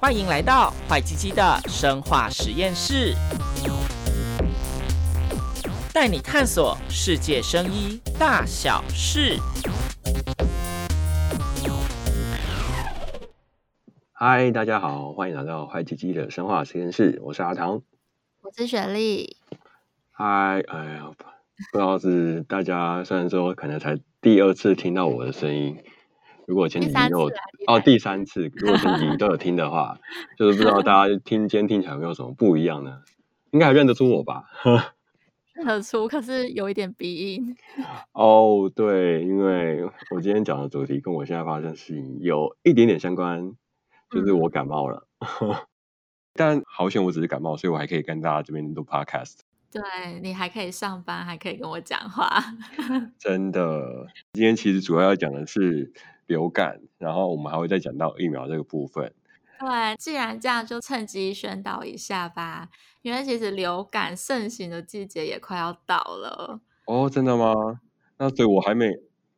欢迎来到坏鸡鸡的生化实验室，带你探索世界生医大小事。嗨，大家好，欢迎来到坏鸡鸡的生化实验室，我是阿唐，我是雪莉。嗨，哎呀，不知道是大家虽然说可能才第二次听到我的声音。如果前几集有哦，第三次，如果前几集都有听的话，就是不知道 大家听今天听起来有没有什么不一样呢？应该还认得出我吧？认得出，可是有一点鼻音。哦，对，因为我今天讲的主题跟我现在发生的事情有一点点相关，就是我感冒了。嗯、但好险，我只是感冒，所以我还可以跟大家这边录 podcast。对，你还可以上班，还可以跟我讲话。真的，今天其实主要要讲的是。流感，然后我们还会再讲到疫苗这个部分。对，既然这样，就趁机宣导一下吧。因为其实流感盛行的季节也快要到了。哦，真的吗？那所以我还没……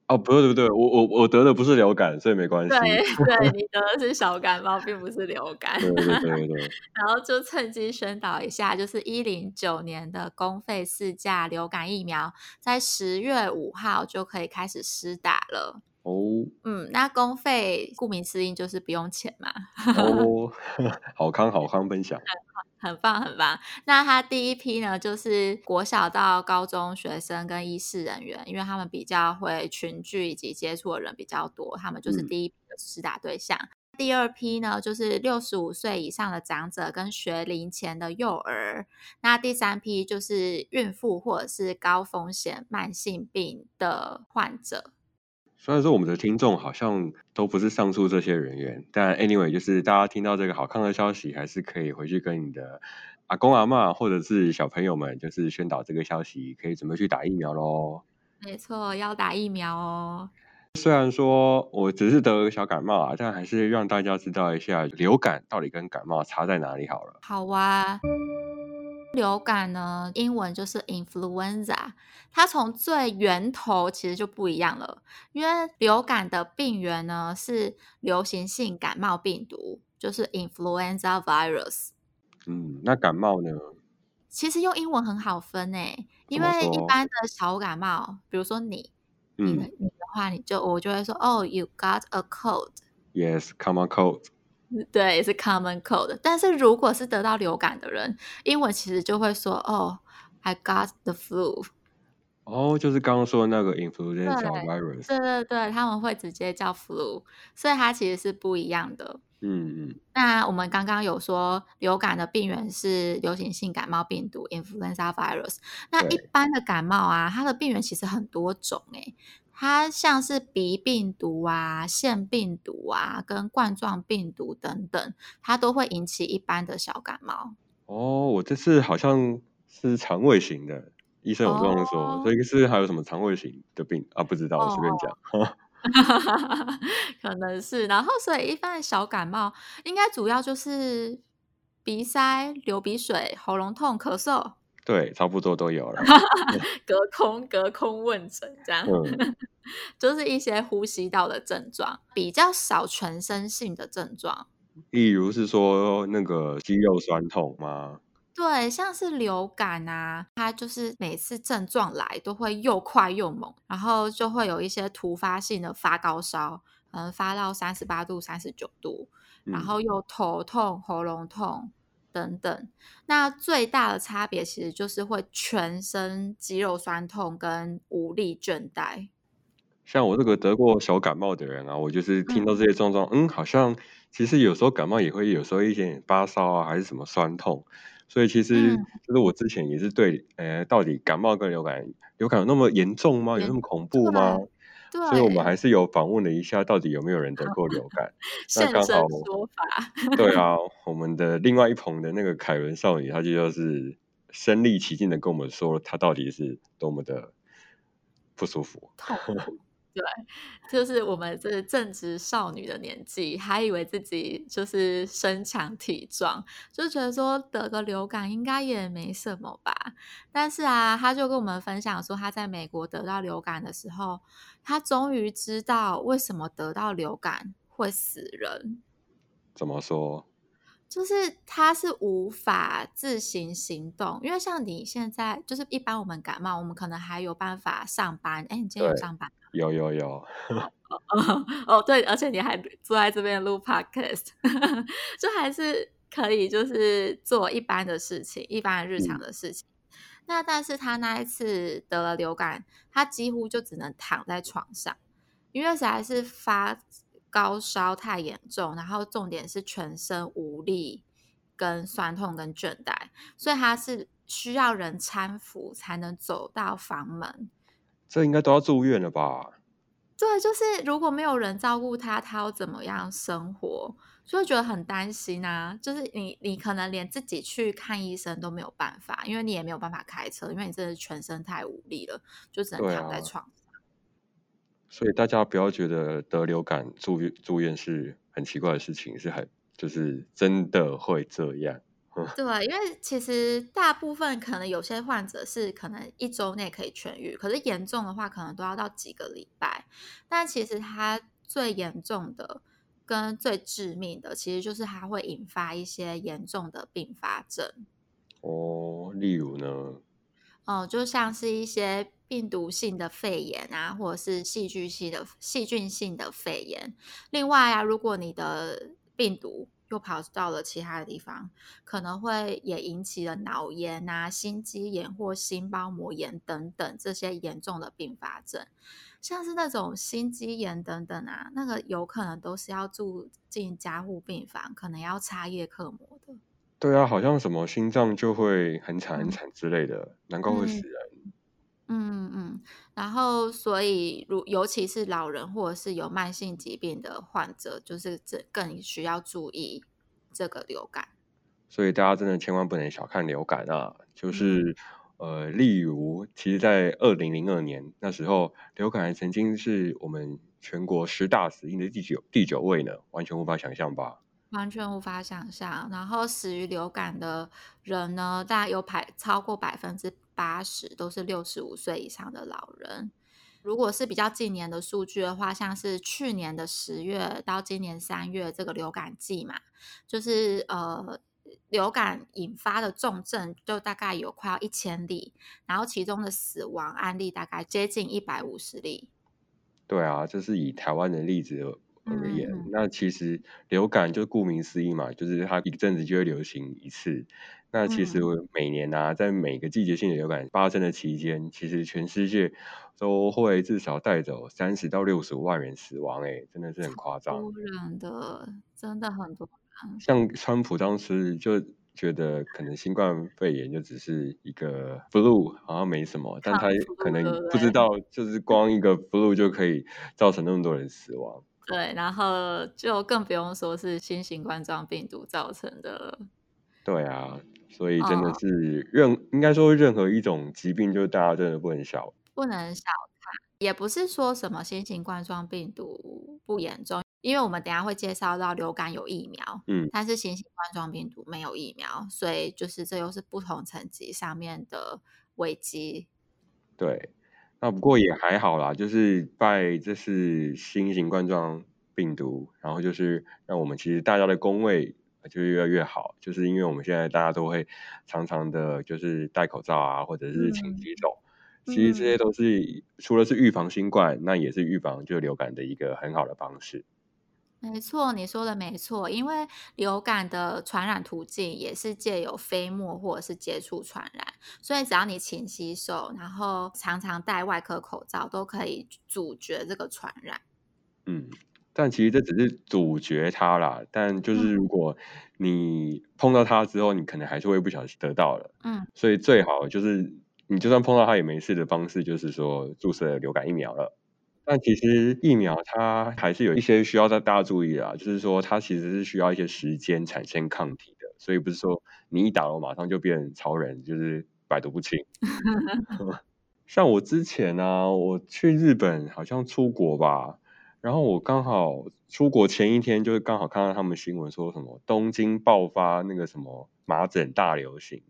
哦，不对不对，我我我得的不是流感，所以没关系。对对，你得的是小感冒，并不是流感。对对对对。然后就趁机宣导一下，就是一零九年的公费四价流感疫苗，在十月五号就可以开始施打了。哦，嗯，那公费顾名思义就是不用钱嘛。哦，好康好康分享，很，很棒很棒。那他第一批呢，就是国小到高中学生跟医师人员，因为他们比较会群聚以及接触的人比较多，他们就是第一批的施打对象。嗯、第二批呢，就是六十五岁以上的长者跟学龄前的幼儿。那第三批就是孕妇或者是高风险慢性病的患者。虽然说我们的听众好像都不是上述这些人员，但 anyway 就是大家听到这个好看的消息，还是可以回去跟你的阿公阿嬷或者是小朋友们，就是宣导这个消息，可以准备去打疫苗喽。没错，要打疫苗哦。虽然说我只是得个小感冒啊，但还是让大家知道一下流感到底跟感冒差在哪里好了。好啊。流感呢，英文就是 influenza，它从最源头其实就不一样了，因为流感的病原呢是流行性感冒病毒，就是 influenza virus。嗯，那感冒呢？其实用英文很好分诶，因为一般的小感冒，比如说你，嗯、你的你的话，你就我就会说，哦，you got a cold。Yes，common cold。对，是 common cold。但是如果是得到流感的人，英文其实就会说哦，I got the flu。哦，就是刚刚说的那个 influenza virus。对对对，他们会直接叫 flu，所以它其实是不一样的。嗯嗯。那我们刚刚有说流感的病原是流行性感冒病毒 influenza virus。那一般的感冒啊，它的病原其实很多种诶。它像是鼻病毒啊、腺病毒啊、跟冠状病毒等等，它都会引起一般的小感冒。哦，我这次好像是肠胃型的，医生有这样说，哦、所以是还有什么肠胃型的病啊？不知道，我随便讲。哦、可能是，然后所以一般的小感冒应该主要就是鼻塞、流鼻水、喉咙痛、咳嗽。对，差不多都有了。隔空隔空问诊这样，嗯、就是一些呼吸道的症状，比较少全身性的症状。例如是说那个肌肉酸痛吗？对，像是流感啊，它就是每次症状来都会又快又猛，然后就会有一些突发性的发高烧，嗯发到三十八度、三十九度，然后又头痛、喉咙痛。等等，那最大的差别其实就是会全身肌肉酸痛跟无力倦怠。像我这个得过小感冒的人啊，我就是听到这些症状，嗯，嗯，好像其实有时候感冒也会有时候一点点发烧啊，还是什么酸痛。所以其实就是我之前也是对，呃、嗯，到底感冒跟流感，流感有那么严重吗？有那么恐怖吗？对所以我们还是有访问了一下，到底有没有人得过流感？现身说法。对啊，我们的另外一棚的那个凯伦少女，她就就是身历其境的跟我们说，她到底是多么的不舒服。对，就是我们这正值少女的年纪，还以为自己就是身强体壮，就觉得说得个流感应该也没什么吧。但是啊，他就跟我们分享说，他在美国得到流感的时候，他终于知道为什么得到流感会死人。怎么说？就是他是无法自行行动，因为像你现在，就是一般我们感冒，我们可能还有办法上班。哎，你今天有上班？有有有。哦，对，而且你还坐在这边录 podcast，就还是可以，就是做一般的事情，一般的日常的事情。嗯、那但是他那一次得了流感，他几乎就只能躺在床上，因为实在是发。高烧太严重，然后重点是全身无力、跟酸痛、跟倦怠，所以他是需要人搀扶才能走到房门。这应该都要住院了吧？对，就是如果没有人照顾他，他要怎么样生活？所以觉得很担心啊。就是你，你可能连自己去看医生都没有办法，因为你也没有办法开车，因为你真的全身太无力了，就只能躺在床上。所以大家不要觉得得流感住院住院是很奇怪的事情，是很就是真的会这样。对，因为其实大部分可能有些患者是可能一周内可以痊愈，可是严重的话可能都要到几个礼拜。但其实它最严重的跟最致命的，其实就是它会引发一些严重的并发症。哦，例如呢？哦，就像是一些。病毒性的肺炎啊，或者是细菌性的细菌性的肺炎。另外啊，如果你的病毒又跑到了其他的地方，可能会也引起了脑炎啊、心肌炎或心包膜炎等等这些严重的并发症。像是那种心肌炎等等啊，那个有可能都是要住进加护病房，可能要插叶克膜的。对啊，好像什么心脏就会很惨很惨之类的，嗯、难怪会死人。嗯嗯，然后所以如尤其是老人或者是有慢性疾病的患者，就是这更需要注意这个流感。所以大家真的千万不能小看流感啊！就是、嗯、呃，例如，其实，在二零零二年那时候，流感曾经是我们全国十大死因的第九第九位呢，完全无法想象吧？完全无法想象。然后死于流感的人呢，大概有百超过百分之。八十都是六十五岁以上的老人。如果是比较近年的数据的话，像是去年的十月到今年三月这个流感季嘛，就是呃流感引发的重症就大概有快要一千例，然后其中的死亡案例大概接近一百五十例。对啊，这是以台湾的例子而言，嗯、那其实流感就顾名思义嘛，就是它一阵子就会流行一次。那其实每年啊，在每个季节性的流感发生的期间，其实全世界都会至少带走三十到六十五万人死亡，哎，真的是很夸张。多人的，真的很多人。像川普当时就觉得可能新冠肺炎就只是一个 flu，好像没什么，但他可能不知道，就是光一个 flu 就可以造成那么多人死亡。对，然后就更不用说是新型冠状病毒造成的。对啊。所以真的是任、哦、应该说任何一种疾病，就是大家真的不能小不能小看，也不是说什么新型冠状病毒不严重，因为我们等下会介绍到流感有疫苗，嗯，但是新型冠状病毒没有疫苗，所以就是这又是不同层级上面的危机。对，那不过也还好啦，就是拜这是新型冠状病毒，然后就是让我们其实大家的工位。就越来越好，就是因为我们现在大家都会常常的，就是戴口罩啊，或者是勤洗手。嗯、其实这些都是、嗯、除了是预防新冠，那也是预防就流感的一个很好的方式。没错，你说的没错，因为流感的传染途径也是借由飞沫或者是接触传染，所以只要你勤洗手，然后常常戴外科口罩，都可以阻绝这个传染。嗯。但其实这只是阻绝它啦，但就是如果你碰到它之后，你可能还是会不小心得到了。嗯，所以最好就是你就算碰到它也没事的方式，就是说注射流感疫苗了。但其实疫苗它还是有一些需要大家注意的啊，就是说它其实是需要一些时间产生抗体的，所以不是说你一打了马上就变超人，就是百毒不侵。像我之前呢、啊，我去日本好像出国吧。然后我刚好出国前一天，就是刚好看到他们新闻说什么东京爆发那个什么麻疹大流行，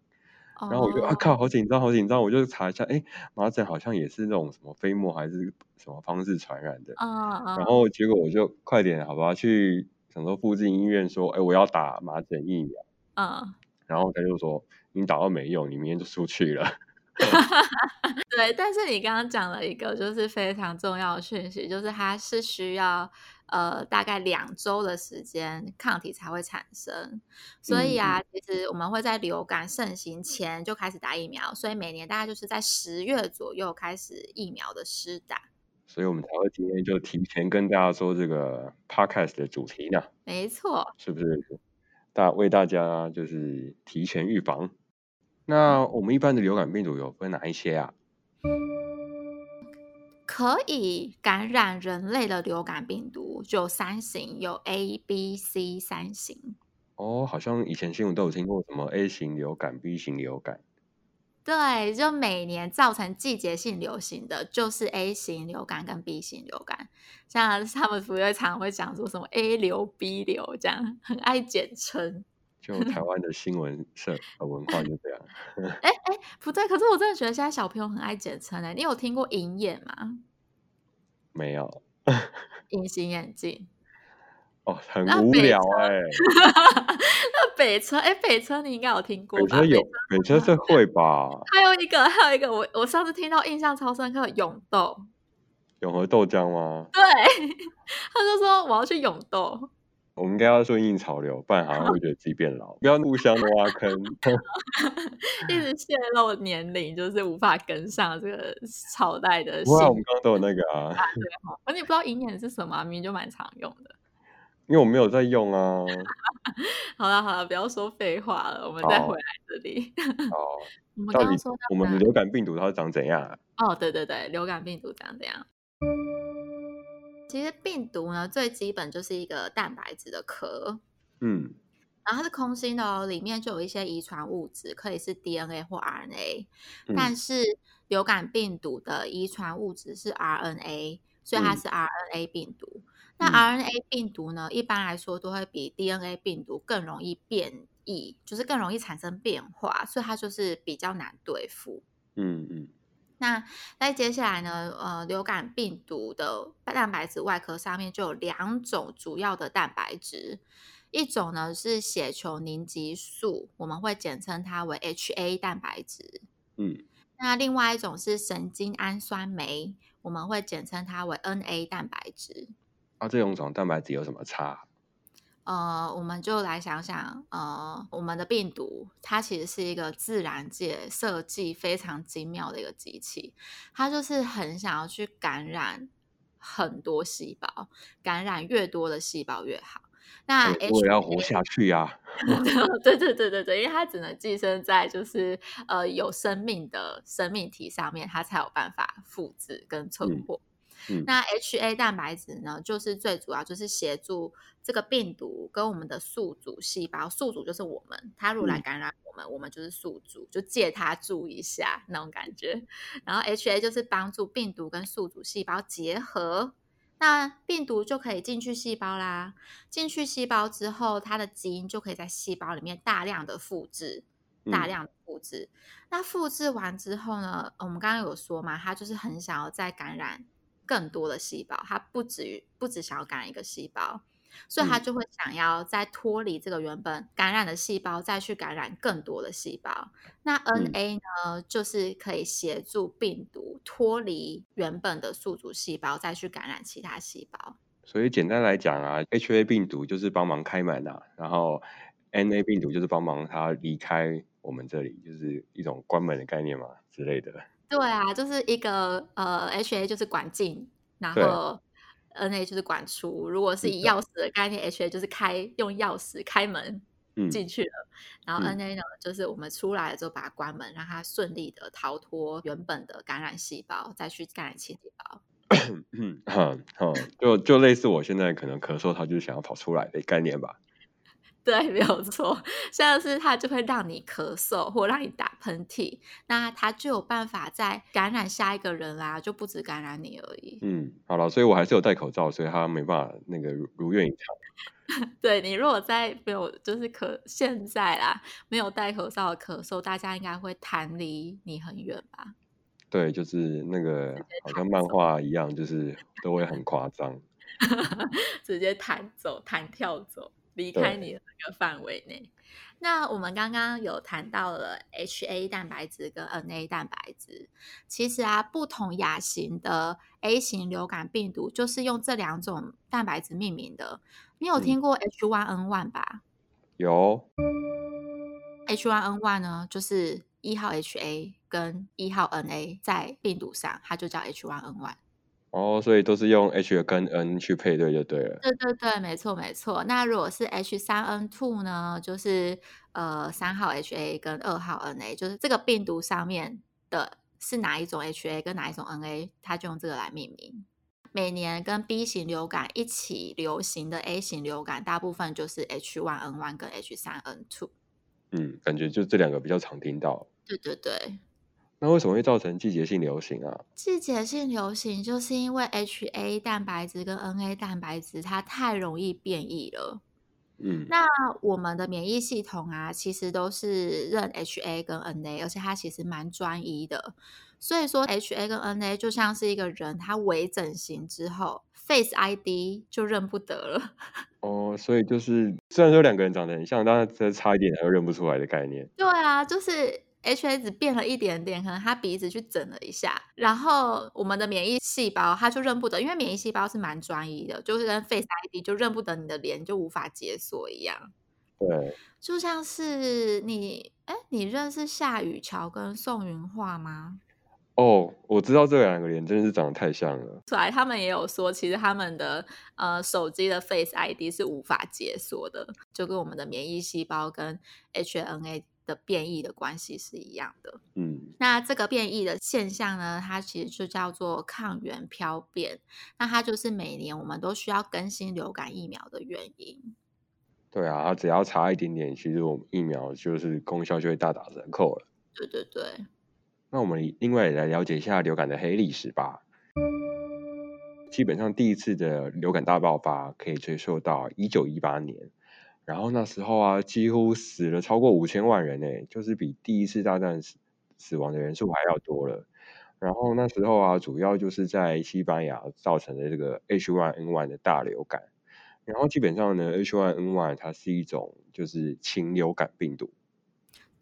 然后我就啊靠，好紧张，好紧张，我就查一下，哎，麻疹好像也是那种什么飞沫还是什么方式传染的。嗯嗯。然后结果我就快点，好吧，去想说附近医院说，哎，我要打麻疹疫苗。嗯。然后他就说，你打到没用，你明天就出去了。对，但是你刚刚讲了一个就是非常重要的讯息，就是它是需要呃大概两周的时间抗体才会产生，所以啊，嗯、其实我们会在流感盛行前就开始打疫苗，所以每年大概就是在十月左右开始疫苗的施打，所以我们才会今天就提前跟大家说这个 podcast 的主题呢，没错，是不是？大为大家就是提前预防。那我们一般的流感病毒有分哪一些啊？可以感染人类的流感病毒就三型，有 A、B、C 三型。哦，好像以前新闻都有听过什么 A 型流感、B 型流感。对，就每年造成季节性流行的就是 A 型流感跟 B 型流感。像他们不会常会讲说什么 A 流、B 流这样，很爱简称。就台湾的新闻社文化就这样。哎哎，不对，可是我真的觉得现在小朋友很爱简称哎。你有听过隐眼吗？没有。隐形眼镜。哦，很无聊哎。那北车哎，北车你应该有听过吧？北车有，北车是会吧？还有一个，还有一个，我我上次听到印象超深刻，永豆。永和豆浆吗？对，他就说我要去永豆。我们应该要顺应潮流，不然好像会觉得自己变老。不要互相挖坑，一直泄露年龄，就是无法跟上这个朝代的。哇，我们刚刚都有那个啊。啊对哈，而你不知道银眼是什么，明明就蛮常用的。因为我没有在用啊。好了好了，不要说废话了，我们再回来这里。好，我们刚刚说我们的流感病毒它是长怎样啊？哦，对对对，流感病毒长怎样？其实病毒呢，最基本就是一个蛋白质的壳，嗯，然后它是空心的哦，里面就有一些遗传物质，可以是 DNA 或 RNA，嗯，但是流感病毒的遗传物质是 RNA，所以它是 RNA 病毒。嗯，那 RNA 病毒呢，一般来说都会比 DNA 病毒更容易变异，就是更容易产生变化，所以它就是比较难对付。嗯嗯。那在接下来呢，呃，流感病毒的蛋白质外壳上面就有两种主要的蛋白质，一种呢是血球凝集素，我们会简称它为 HA 蛋白质。嗯，那另外一种是神经氨酸酶，我们会简称它为 NA 蛋白质。啊，这两种蛋白质有什么差？呃，我们就来想想，呃，我们的病毒它其实是一个自然界设计非常精妙的一个机器，它就是很想要去感染很多细胞，感染越多的细胞越好。那我也要活下去呀、啊！对对对对对，因为它只能寄生在就是呃有生命的生命体上面，它才有办法复制跟存活。嗯嗯、那 HA 蛋白质呢，就是最主要就是协助这个病毒跟我们的宿主细胞，宿主就是我们，它如果来感染我们，嗯、我们就是宿主，就借它住一下那种感觉。然后 HA 就是帮助病毒跟宿主细胞结合，那病毒就可以进去细胞啦。进去细胞之后，它的基因就可以在细胞里面大量的复制，大量的复制。嗯、那复制完之后呢，我们刚刚有说嘛，它就是很想要再感染。更多的细胞，它不止于不止想要感染一个细胞，所以它就会想要再脱离这个原本感染的细胞，再去感染更多的细胞。那 NA 呢，嗯、就是可以协助病毒脱离原本的宿主细胞，再去感染其他细胞。所以简单来讲啊，HA 病毒就是帮忙开门啊，然后 NA 病毒就是帮忙它离开我们这里，就是一种关门的概念嘛之类的。对啊，就是一个呃，HA 就是管进，然后 NA 就是管出。如果是以钥匙的概念，HA 就是开用钥匙开门进去了，嗯、然后 NA 呢、嗯、就是我们出来了之后把它关门，让它顺利的逃脱原本的感染细胞，再去感染其他细胞。嗯，好，好，就就类似我现在可能咳嗽，它就是想要跑出来的概念吧。对，没有错，像是它就会让你咳嗽或让你打喷嚏，那它就有办法再感染下一个人啦，就不止感染你而已。嗯，好了，所以我还是有戴口罩，所以它没办法那个如愿以偿。对，你如果在没有就是可现在啦，没有戴口罩的咳嗽，大家应该会弹离你很远吧？对，就是那个好像漫画一样，就是都会很夸张，直接弹走、弹跳走，离开你的那个范围内。那我们刚刚有谈到了 HA 蛋白质跟 NA 蛋白质，其实啊，不同亚型的 A 型流感病毒就是用这两种蛋白质命名的。你有听过 H1N1 吧？有。H1N1 呢，就是一号 HA 跟一号 NA 在病毒上，它就叫 H1N1。哦，所以都是用 H 跟 N 去配对就对了。对对对，没错没错。那如果是 H 三 N two 呢，就是呃三号 HA 跟二号 NA，就是这个病毒上面的是哪一种 HA 跟哪一种 NA，它就用这个来命名。每年跟 B 型流感一起流行的 A 型流感，大部分就是 H one N one 跟 H 三 N two。嗯，感觉就这两个比较常听到。对对对。那为什么会造成季节性流行啊？季节性流行就是因为 HA 蛋白质跟 NA 蛋白质它太容易变异了。嗯，那我们的免疫系统啊，其实都是认 HA 跟 NA，而且它其实蛮专一的。所以说 HA 跟 NA 就像是一个人，他微整形之后 Face ID 就认不得了。哦，所以就是虽然说两个人长得很像，但是再差一点他又认不出来的概念。对啊，就是。H A 只变了一点点，可能他鼻子去整了一下，然后我们的免疫细胞它就认不得，因为免疫细胞是蛮专一的，就是跟 Face ID 就认不得你的脸，就无法解锁一样。对，就像是你，哎，你认识夏雨乔跟宋云画吗？哦，我知道这两个脸真的是长得太像了。出来，他们也有说，其实他们的呃手机的 Face ID 是无法解锁的，就跟我们的免疫细胞跟 H N A。的变异的关系是一样的，嗯，那这个变异的现象呢，它其实就叫做抗原漂变，那它就是每年我们都需要更新流感疫苗的原因。对啊，它只要差一点点，其实我们疫苗就是功效就会大打折扣了。对对对。那我们另外来了解一下流感的黑历史吧。基本上第一次的流感大爆发可以追溯到一九一八年。然后那时候啊，几乎死了超过五千万人诶，就是比第一次大战死死亡的人数还要多了。然后那时候啊，主要就是在西班牙造成的这个 H1N1 的大流感。然后基本上呢，H1N1 它是一种就是禽流感病毒。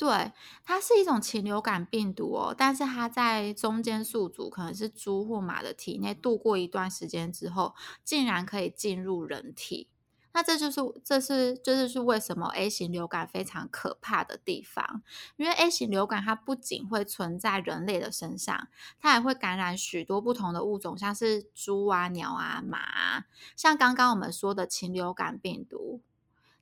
对，它是一种禽流感病毒哦，但是它在中间宿主可能是猪或马的体内度过一段时间之后，竟然可以进入人体。那这就是这是这就是为什么 A 型流感非常可怕的地方，因为 A 型流感它不仅会存在人类的身上，它还会感染许多不同的物种，像是猪啊、鸟啊、马啊。像刚刚我们说的禽流感病毒，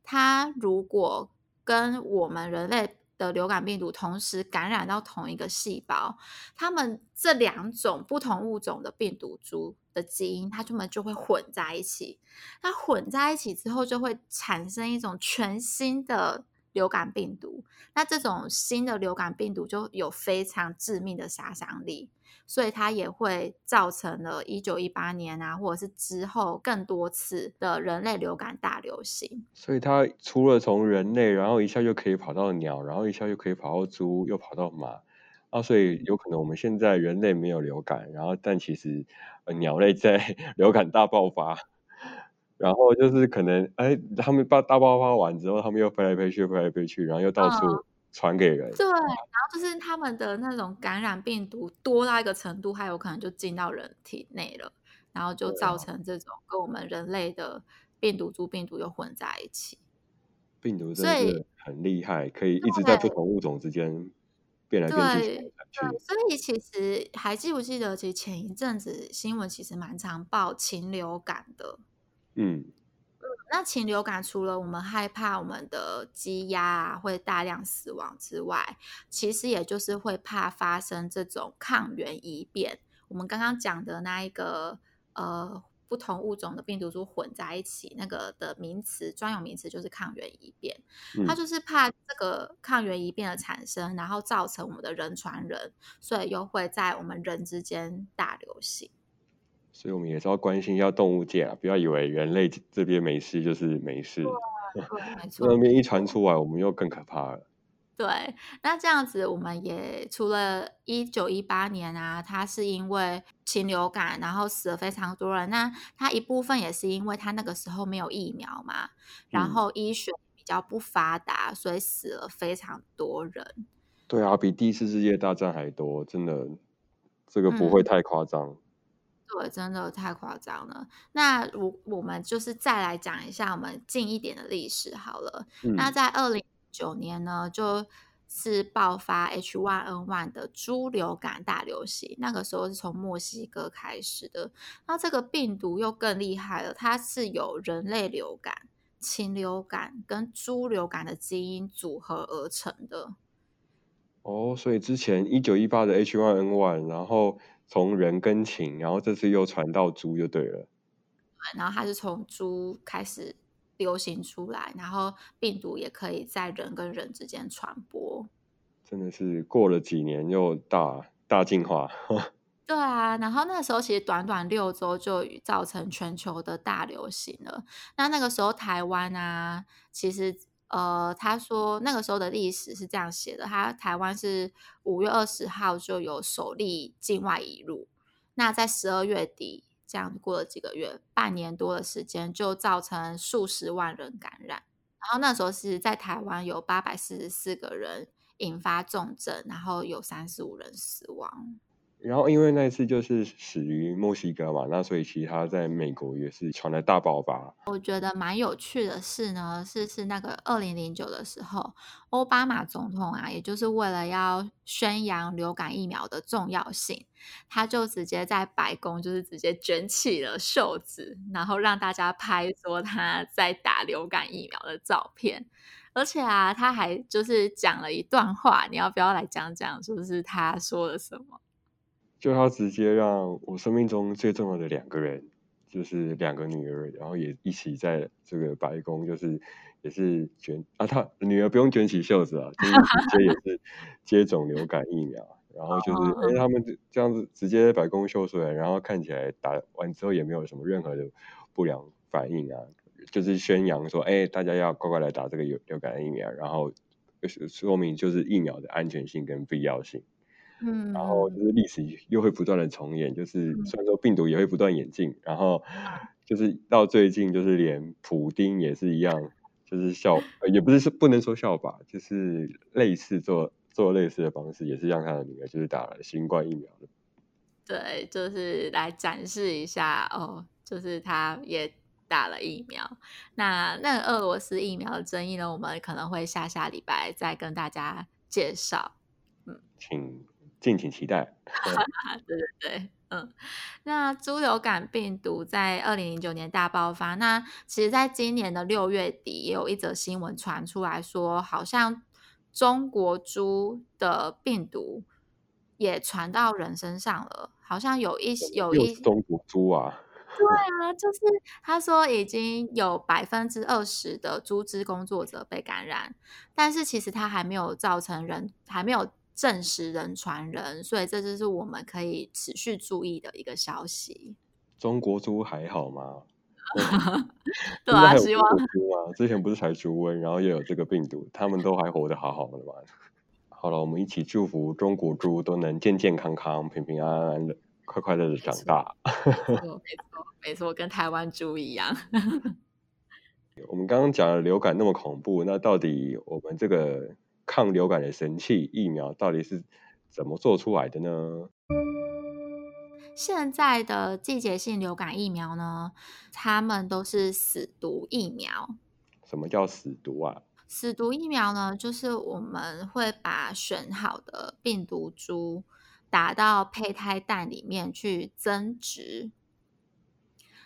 它如果跟我们人类的流感病毒同时感染到同一个细胞，它们这两种不同物种的病毒株的基因，它们就会混在一起。它混在一起之后，就会产生一种全新的流感病毒。那这种新的流感病毒就有非常致命的杀伤力，所以它也会造成了一九一八年啊，或者是之后更多次的人类流感大流行。所以它除了从人类，然后一下就可以跑到鸟，然后一下就可以跑到猪，又跑到马。啊，所以有可能我们现在人类没有流感，然后但其实呃鸟类在 流感大爆发，然后就是可能哎，他们大大爆发完之后，他们又飞来飞去，飞来飞去，然后又到处传给人。嗯、对，然后就是他们的那种感染病毒多到一个程度，还有可能就进到人体内了，然后就造成这种跟我们人类的病毒株病毒又混在一起。病毒真的是很厉害，可以一直在不同物种之间。变来变去，对，对，所以其实还记不记得，其实前一阵子新闻其实蛮常报禽流感的。嗯，那禽流感除了我们害怕我们的鸡鸭啊会大量死亡之外，其实也就是会怕发生这种抗原异变。我们刚刚讲的那一个呃。不同物种的病毒株混在一起，那个的名词专有名词就是抗原异变。嗯，它就是怕这个抗原异变的产生，然后造成我们的人传人，所以又会在我们人之间大流行。所以我们也是要关心一下动物界啊，不要以为人类这边没事就是没事，对，没 错。那边一传出来，我们又更可怕了。对，那这样子，我们也除了一九一八年啊，他是因为禽流感，然后死了非常多人。那他一部分也是因为他那个时候没有疫苗嘛，然后医学比较不发达，所以死了非常多人。对啊，比第一次世界大战还多，真的，这个不会太夸张。嗯、对，真的太夸张了。那我我们就是再来讲一下我们近一点的历史好了。嗯、那在二零。九年呢，就是爆发 H1N1 的猪流感大流行。那个时候是从墨西哥开始的。那这个病毒又更厉害了，它是有人类流感、禽流感跟猪流感的基因组合而成的。哦，所以之前一九一八的 H1N1，然后从人跟禽，然后这次又传到猪就对了。然后它是从猪开始。流行出来，然后病毒也可以在人跟人之间传播，真的是过了几年又大大进化。对啊，然后那时候其实短短六周就造成全球的大流行了。那那个时候台湾啊，其实呃，他说那个时候的历史是这样写的：他台湾是五月二十号就有首例境外移入，那在十二月底。这样过了几个月，半年多的时间，就造成数十万人感染。然后那时候是在台湾有八百四十四个人引发重症，然后有三十五人死亡。然后因为那一次就是始于墨西哥嘛，那所以其他在美国也是传来大爆发。我觉得蛮有趣的是呢，是是那个二零零九的时候，奥巴马总统啊，也就是为了要宣扬流感疫苗的重要性，他就直接在白宫就是直接卷起了袖子，然后让大家拍说他在打流感疫苗的照片，而且啊，他还就是讲了一段话，你要不要来讲讲，就是他说了什么？就他直接让我生命中最重要的两个人，就是两个女儿，然后也一起在这个白宫，就是也是卷啊，他女儿不用卷起袖子啊，就是直接也是 接种流感疫苗，然后就是哎，他们这样子直接在白宫秀出来，然后看起来打完之后也没有什么任何的不良反应啊，就是宣扬说，哎，大家要乖乖来打这个流流感疫苗，然后说明就是疫苗的安全性跟必要性。嗯，然后就是历史又会不断的重演，就是虽然说病毒也会不断演进，然后就是到最近就是连普丁也是一样，就是效 也不是说不能说效吧，就是类似做做类似的方式，也是让他的女儿就是打了新冠疫苗的。对，就是来展示一下哦，就是他也打了疫苗。那那个俄罗斯疫苗的争议呢，我们可能会下下礼拜再跟大家介绍。嗯，请。敬请期待。对对对，嗯，那猪流感病毒在二零零九年大爆发。那其实，在今年的六月底，也有一则新闻传出来说，好像中国猪的病毒也传到人身上了。好像有一有一中国猪啊，对啊，就是他说已经有百分之二十的猪只工作者被感染，但是其实他还没有造成人，还没有。证实人传人，所以这就是我们可以持续注意的一个消息。中国猪还好吗？对啊，希望之前不是才猪瘟，然后又有这个病毒，他们都还活得好好的嘛。好了，我们一起祝福中国猪都能健健康康、平平安安的、快快乐乐的长大。没错，没错，没错，跟台湾猪一样。我们刚刚讲的流感那么恐怖，那到底我们这个？抗流感的神器疫苗到底是怎么做出来的呢？现在的季节性流感疫苗呢，它们都是死毒疫苗。什么叫死毒啊？死毒疫苗呢，就是我们会把选好的病毒株打到胚胎蛋里面去增殖，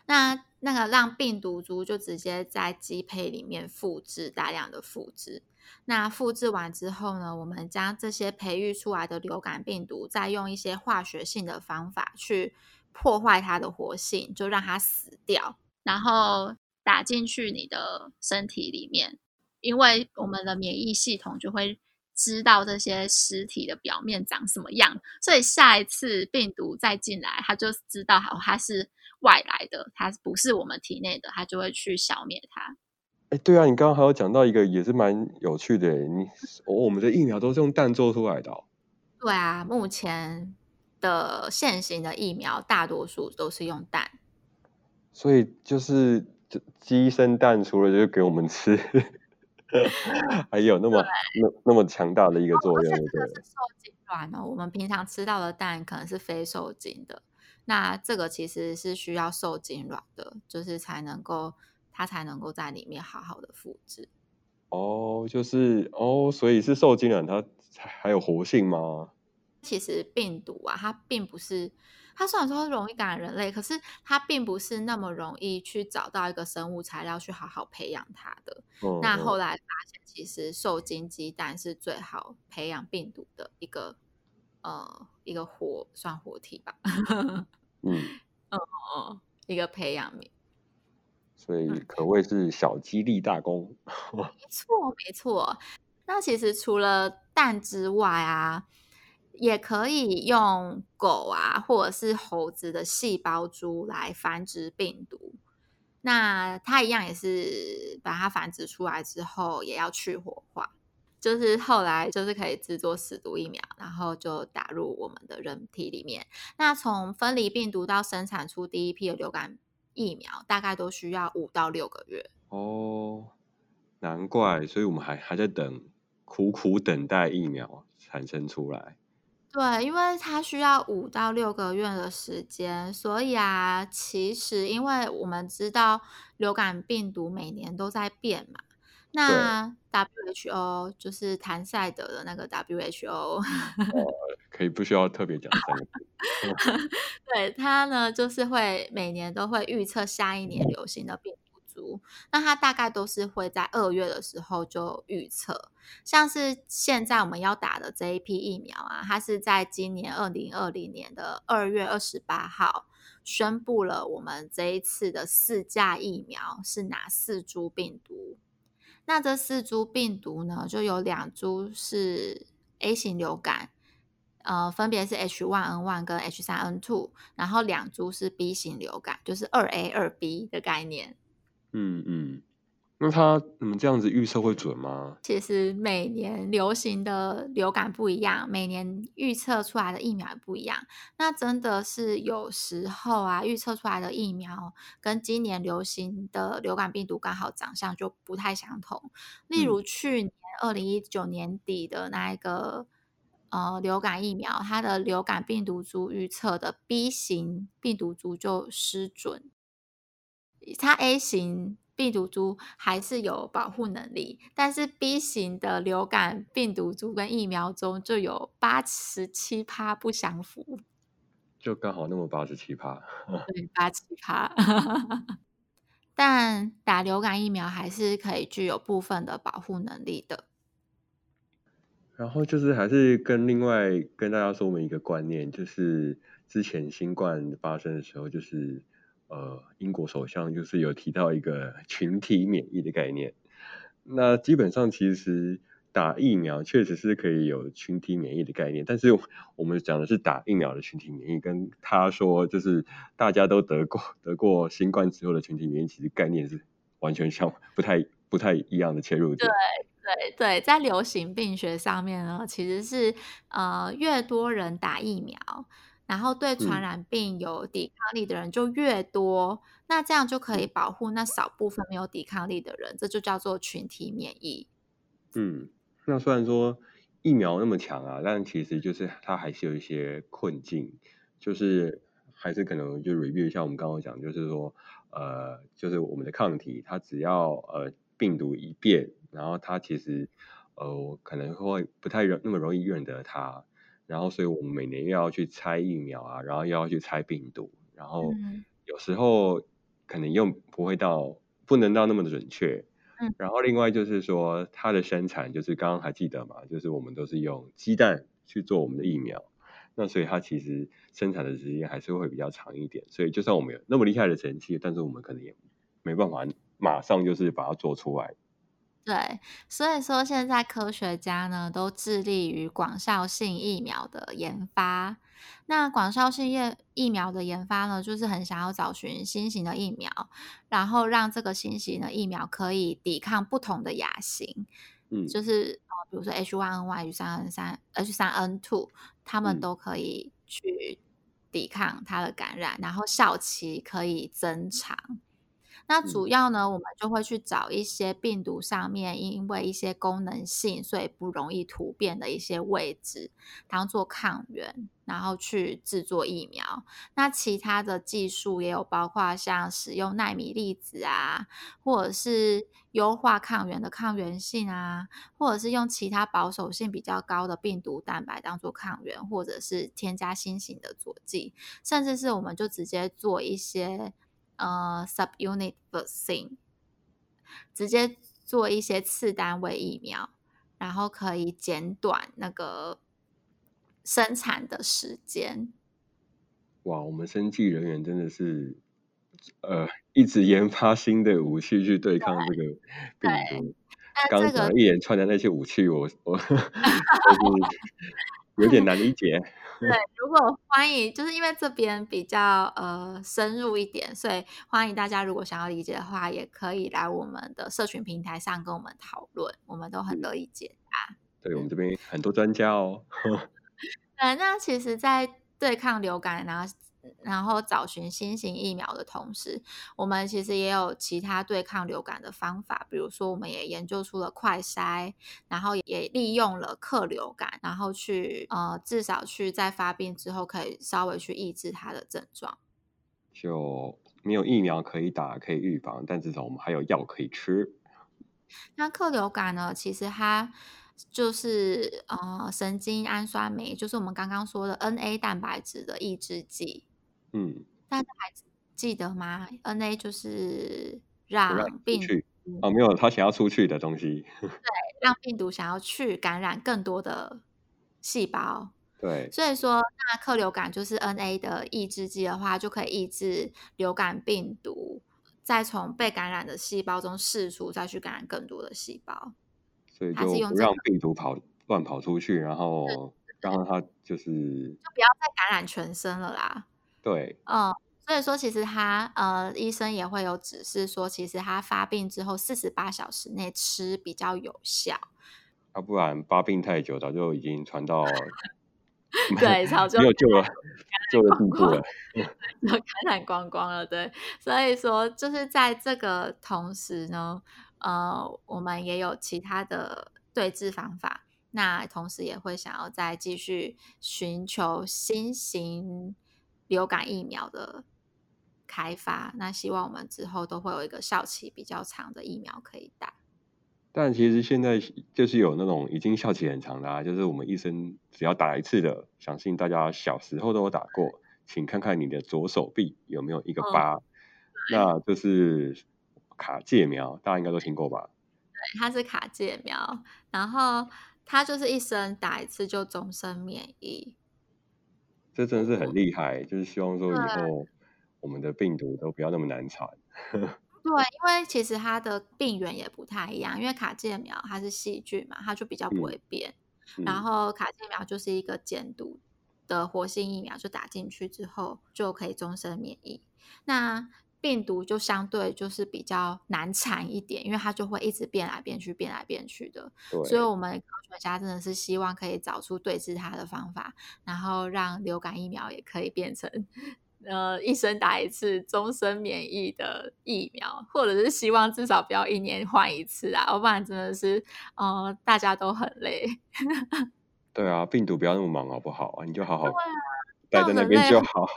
那那个让病毒株就直接在鸡胚里面复制，大量的复制。那复制完之后呢，我们将这些培育出来的流感病毒，再用一些化学性的方法去破坏它的活性，就让它死掉，然后打进去你的身体里面。因为我们的免疫系统就会知道这些尸体的表面长什么样，所以下一次病毒再进来，它就知道好它是外来的，它不是我们体内的，它就会去消灭它。哎，对啊，你刚刚还有讲到一个也是蛮有趣的，你 哦，我们的疫苗都是用蛋做出来的哦。对啊，目前的现行的疫苗大多数都是用蛋，所以就是鸡生蛋，除了就是给我们吃，还有那么那那么强大的一个作用，对。受精卵哦，我们平常吃到的蛋可能是非受精的，那这个其实是需要受精卵的，就是才能够它才能够在里面好好的复制。哦，就是哦，所以是受精卵，它还有活性吗？其实病毒啊，它并不是，它虽然说容易感染人类，可是它并不是那么容易去找到一个生物材料去好好培养它的。哦、那后来发现，其实受精鸡蛋是最好培养病毒的一个呃一个活算活体吧。嗯哦，一个培养皿。所以可谓是小鸡立大功。没错，没错。那其实除了蛋之外啊。也可以用狗啊，或者是猴子的细胞株来繁殖病毒。那它一样也是把它繁殖出来之后，也要去火化，就是后来就是可以制作死毒疫苗，然后就打入我们的人体里面。那从分离病毒到生产出第一批的流感疫苗，大概都需要五到六个月。哦，难怪，所以我们还还在等，苦苦等待疫苗产生出来。对，因为它需要五到六个月的时间，所以啊，其实因为我们知道流感病毒每年都在变嘛，那 WHO 就是谭赛德的那个 WHO，哦，可以不需要特别讲三个字，对，它呢就是会每年都会预测下一年流行的病毒株。那它大概都是会在二月的时候就预测，像是现在我们要打的这一批疫苗啊，它是在今年二零二零年的二月二十八号宣布了我们这一次的四价疫苗是哪四株病毒。那这四株病毒呢，就有两株是 A 型流感，呃，分别是 H1N1 跟 H3N2，然后两株是 B 型流感，就是二 A 二 B 的概念。嗯嗯，那他你们这样子预测会准吗？其实每年流行的流感不一样，每年预测出来的疫苗也不一样。那真的是有时候啊，预测出来的疫苗跟今年流行的流感病毒刚好长相就不太相同。例如去年二零一九年底的那一个呃流感疫苗，它的流感病毒株预测的 B 型病毒株就失准。它 A 型病毒株还是有保护能力，但是 B 型的流感病毒株跟疫苗中就有八十七趴不相符，就刚好那么八十七趴，对，八十七趴。但打流感疫苗还是可以具有部分的保护能力的。然后就是还是跟另外跟大家说明一个观念，就是之前新冠发生的时候，就是。呃，英国首相就是有提到一个 群体免疫的概念。那基本上其实打疫苗确实是可以有群体免疫的概念，但是我们讲的是打疫苗的群体免疫，跟他说就是大家都得过得过新冠之后的群体免疫，其实概念是完全相不太不太一样的切入点。对对对，在流行病学上面呢，其实是呃越多人打疫苗。然后对传染病有抵抗力的人就越多，嗯，那这样就可以保护那少部分没有抵抗力的人，这就叫做群体免疫。嗯，那虽然说疫苗那么强啊，但其实就是它还是有一些困境，就是还是可能就 review 一下我们刚刚讲，就是说呃，就是我们的抗体，它只要呃病毒一变，然后它其实呃可能会不太容那么容易认得它。然后，所以我们每年又要去猜疫苗啊，然后又要去猜病毒，然后有时候可能又不会到，不能到那么的准确。嗯。然后另外就是说，它的生产就是刚刚还记得嘛，就是我们都是用鸡蛋去做我们的疫苗，那所以它其实生产的时间还是会比较长一点。所以就算我们有那么厉害的神器，但是我们可能也没办法马上就是把它做出来。对，所以说现在科学家呢都致力于广效性疫苗的研发。那广效性疫疫苗的研发呢，就是很想要找寻新型的疫苗，然后让这个新型的疫苗可以抵抗不同的亚型。嗯，就是比如说 H1N1、H3N3、H3N2，他们都可以去抵抗它的感染，嗯、然后效期可以增长。那主要呢，我们就会去找一些病毒上面因为一些功能性，所以不容易突变的一些位置，当做抗原，然后去制作疫苗。那其他的技术也有包括像使用奈米粒子啊，或者是优化抗原的抗原性啊，或者是用其他保守性比较高的病毒蛋白当做抗原，或者是添加新型的佐剂，甚至是我们就直接做一些。呃，subunit vaccine，直接做一些次单位疫苗，然后可以减短那个生产的时间。哇，我们生技人员真的是呃，一直研发新的武器去对抗这个病毒。刚刚一连串的那些武器，我我 有点难理解。对，如果欢迎，就是因为这边比较呃深入一点，所以欢迎大家如果想要理解的话，也可以来我们的社群平台上跟我们讨论，我们都很乐意解答。对，我们这边很多专家哦。对，那其实，在对抗流感呢。然后找寻新型疫苗的同时，我们其实也有其他对抗流感的方法，比如说我们也研究出了快筛，然后也利用了克流感，然后去呃至少去在发病之后可以稍微去抑制它的症状。就没有疫苗可以打可以预防，但至少我们还有药可以吃。那克流感呢，其实它就是呃神经氨酸酶，就是我们刚刚说的 NA 蛋白质的抑制剂。嗯，大家还记得吗？NA 就是让病毒去哦，没有他想要出去的东西。对，让病毒想要去感染更多的细胞。对，所以说那克流感就是 NA 的抑制剂的话，就可以抑制流感病毒再从被感染的细胞中释出，再去感染更多的细胞。所以就不让病毒跑乱跑出去，然后让它就是就不要再感染全身了啦。对，嗯，所以说其实他呃，医生也会有指示说，其实他发病之后四十八小时内吃比较有效。要、啊、不然发病太久，早就已经传到 对，早 就没有救了，救了地步了，就感染光光了。对，所以说就是在这个同时呢，呃，我们也有其他的对治方法，那同时也会想要再继续寻求新型。流感疫苗的开发，那希望我们之后都会有一个效期比较长的疫苗可以打。但其实现在就是有那种已经效期很长的啊，就是我们一生只要打一次的，相信大家小时候都有打过，请看看你的左手臂有没有一个疤，哦、那就是卡介苗，大家应该都听过吧？对，它是卡介苗，然后它就是一生打一次就终身免疫。这真的是很厉害，就是希望说以后我们的病毒都不要那么难缠。对，因为其实它的病原也不太一样，因为卡介苗它是细菌嘛，它就比较不会变。嗯、然后卡介苗就是一个减毒的活性疫苗，就打进去之后就可以终身免疫。那病毒就相对就是比较难缠一点，因为它就会一直变来变去、变来变去的。对所以，我们科学家真的是希望可以找出对治它的方法，然后让流感疫苗也可以变成呃一生打一次、终身免疫的疫苗，或者是希望至少不要一年换一次啊，要不然真的是呃大家都很累。对啊，病毒不要那么忙好不好啊？你就好好待在那边就好。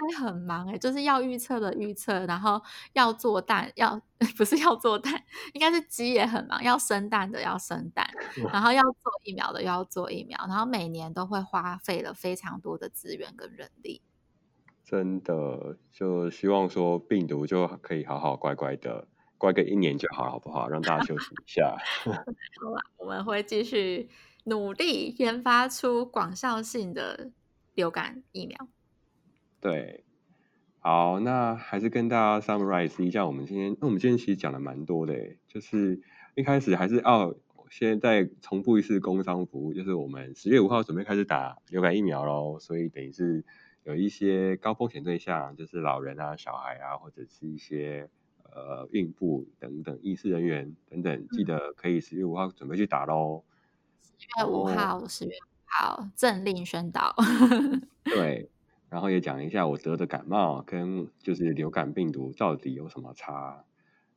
会很忙哎、欸，就是要预测的预测，然后要做蛋，要 不是要做蛋，应该是鸡也很忙，要生蛋的要生蛋，然后要做疫苗的要做疫苗，然后每年都会花费了非常多的资源跟人力。真的，就希望说病毒就可以好好乖乖的，乖个一年就好，好不好？让大家休息一下。好吧，我们会继续努力研发出广效性的流感疫苗。对，好，那还是跟大家 summarize 一下，我们今天，那我们今天其实讲了蛮多的，就是一开始还是哦，现在重复一次工商服务，就是我们十月五号准备开始打流感疫苗喽，所以等于是有一些高风险对象，就是老人啊、小孩啊，或者是一些呃孕妇等等、医师人员等等，记得可以十月五号准备去打喽。十月五号，十月五号，政令宣导。对。然后也讲一下我得的感冒跟就是流感病毒到底有什么差，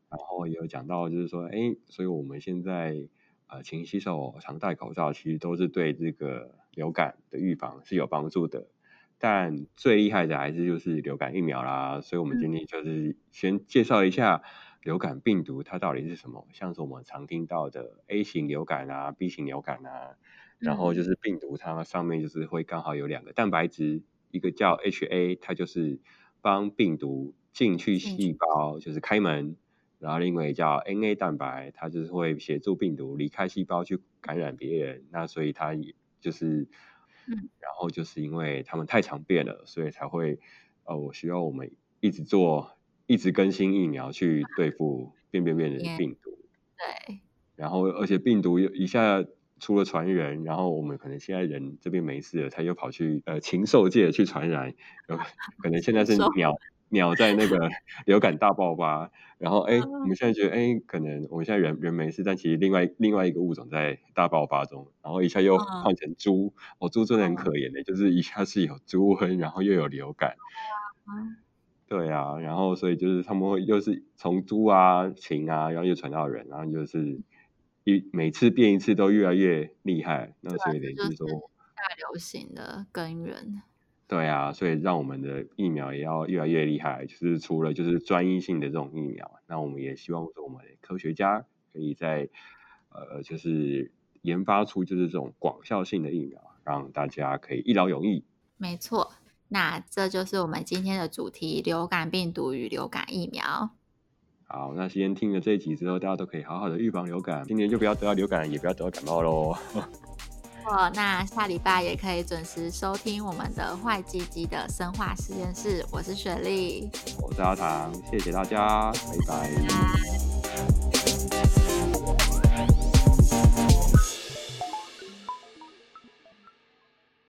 然后也有讲到就是说，哎，所以我们现在呃勤洗手、常戴口罩，其实都是对这个流感的预防是有帮助的。但最厉害的还是就是流感疫苗啦，所以我们今天就是先介绍一下流感病毒它到底是什么，像是我们常听到的 A 型流感啊、B 型流感啊，然后就是病毒它上面就是会刚好有两个蛋白质。一个叫 HA，它就是帮病毒进去细胞，就是开门。然后另外叫 NA 蛋白，它就是会协助病毒离开细胞去感染别人。那所以它也就是，然后就是因为它们太常变了，所以才会，呃，我需要我们一直做，一直更新疫苗去对付变变变的病毒。对。然后而且病毒一下。除了传人，然后我们可能现在人这边没事了，他又跑去呃禽兽界去传染，有 可能现在是鸟鸟在那个 流感大爆发，然后哎，我们现在觉得哎，可能我们现在人人没事，但其实另外另外一个物种在大爆发中，然后一下又换成猪，哦，猪真的很可怜的，就是一下是有猪瘟，然后又有流感，对啊，然后所以就是他们会又是从猪啊禽啊，然后又传到人，然后就是。一每次变一次都越来越厉害，那所以等于是说大流行的根源。对啊，所以让我们的疫苗也要越来越厉害。就是除了就是专一性的这种疫苗，那我们也希望说我们科学家可以在呃就是研发出就是这种广效性的疫苗，让大家可以一劳永逸。没错，那这就是我们今天的主题：流感病毒与流感疫苗。好，那今天听了这一集之后，大家都可以好好的预防流感，今年就不要得到流感，也不要得到感冒喽。哦，那下礼拜也可以准时收听我们的坏鸡鸡的生化实验室。我是雪莉，我是阿唐，谢谢大家，拜拜。拜拜。